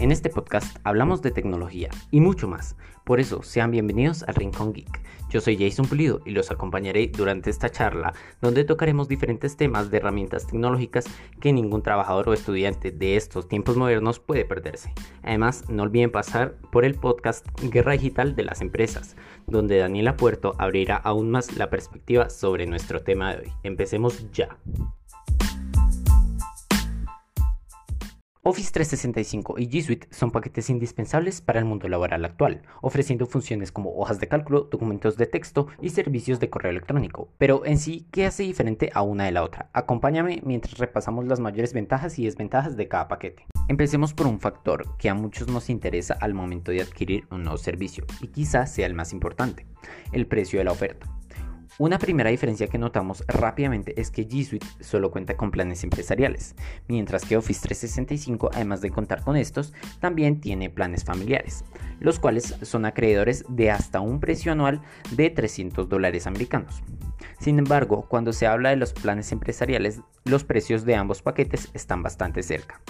En este podcast hablamos de tecnología y mucho más. Por eso, sean bienvenidos al Rincón Geek. Yo soy Jason Pulido y los acompañaré durante esta charla donde tocaremos diferentes temas de herramientas tecnológicas que ningún trabajador o estudiante de estos tiempos modernos puede perderse. Además, no olviden pasar por el podcast Guerra Digital de las Empresas, donde Daniela Puerto abrirá aún más la perspectiva sobre nuestro tema de hoy. Empecemos ya. Office 365 y G Suite son paquetes indispensables para el mundo laboral actual, ofreciendo funciones como hojas de cálculo, documentos de texto y servicios de correo electrónico. Pero en sí, ¿qué hace diferente a una de la otra? Acompáñame mientras repasamos las mayores ventajas y desventajas de cada paquete. Empecemos por un factor que a muchos nos interesa al momento de adquirir un nuevo servicio y quizás sea el más importante, el precio de la oferta. Una primera diferencia que notamos rápidamente es que G Suite solo cuenta con planes empresariales, mientras que Office 365, además de contar con estos, también tiene planes familiares, los cuales son acreedores de hasta un precio anual de 300 dólares americanos. Sin embargo, cuando se habla de los planes empresariales, los precios de ambos paquetes están bastante cerca.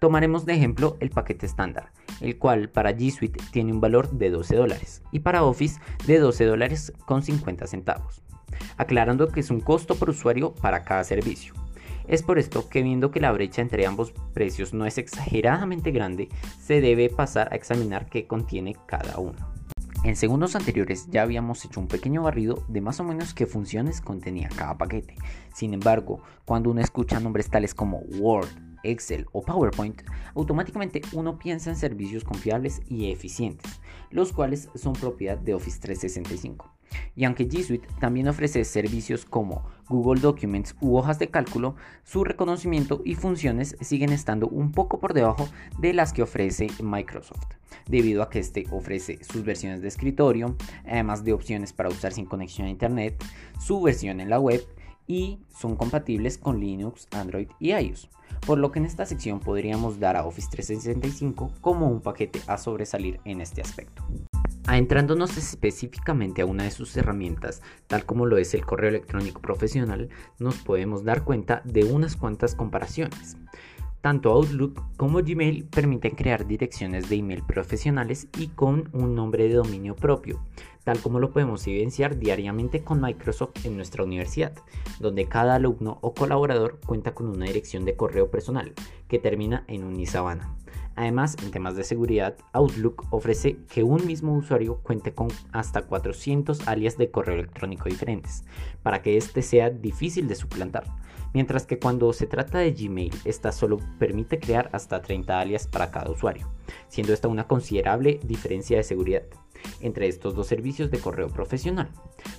Tomaremos de ejemplo el paquete estándar, el cual para G Suite tiene un valor de 12 dólares y para Office de 12 dólares con 50 centavos, aclarando que es un costo por usuario para cada servicio. Es por esto que viendo que la brecha entre ambos precios no es exageradamente grande, se debe pasar a examinar qué contiene cada uno. En segundos anteriores ya habíamos hecho un pequeño barrido de más o menos qué funciones contenía cada paquete. Sin embargo, cuando uno escucha nombres tales como Word, Excel o PowerPoint, automáticamente uno piensa en servicios confiables y eficientes, los cuales son propiedad de Office 365. Y aunque G Suite también ofrece servicios como Google Documents u hojas de cálculo, su reconocimiento y funciones siguen estando un poco por debajo de las que ofrece Microsoft, debido a que este ofrece sus versiones de escritorio, además de opciones para usar sin conexión a Internet, su versión en la web y son compatibles con Linux, Android y iOS por lo que en esta sección podríamos dar a Office 365 como un paquete a sobresalir en este aspecto. Adentrándonos específicamente a una de sus herramientas, tal como lo es el correo electrónico profesional, nos podemos dar cuenta de unas cuantas comparaciones. Tanto Outlook como Gmail permiten crear direcciones de email profesionales y con un nombre de dominio propio, tal como lo podemos evidenciar diariamente con Microsoft en nuestra universidad, donde cada alumno o colaborador cuenta con una dirección de correo personal que termina en un Isabana. Además, en temas de seguridad, Outlook ofrece que un mismo usuario cuente con hasta 400 alias de correo electrónico diferentes, para que este sea difícil de suplantar. Mientras que cuando se trata de Gmail, esta solo permite crear hasta 30 alias para cada usuario, siendo esta una considerable diferencia de seguridad entre estos dos servicios de correo profesional.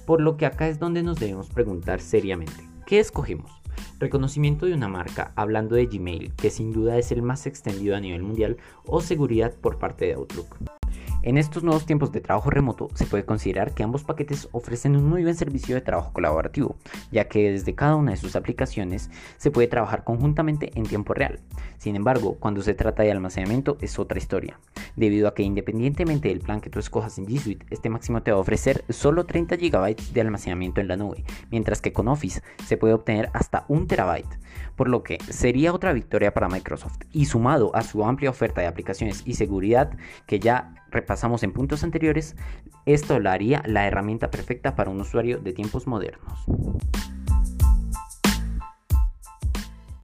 Por lo que acá es donde nos debemos preguntar seriamente, ¿qué escogemos? Reconocimiento de una marca, hablando de Gmail, que sin duda es el más extendido a nivel mundial, o seguridad por parte de Outlook. En estos nuevos tiempos de trabajo remoto se puede considerar que ambos paquetes ofrecen un muy buen servicio de trabajo colaborativo, ya que desde cada una de sus aplicaciones se puede trabajar conjuntamente en tiempo real. Sin embargo, cuando se trata de almacenamiento es otra historia, debido a que independientemente del plan que tú escojas en G Suite, este máximo te va a ofrecer solo 30 GB de almacenamiento en la nube, mientras que con Office se puede obtener hasta 1 TB, por lo que sería otra victoria para Microsoft y sumado a su amplia oferta de aplicaciones y seguridad que ya repasamos en puntos anteriores, esto la haría la herramienta perfecta para un usuario de tiempos modernos.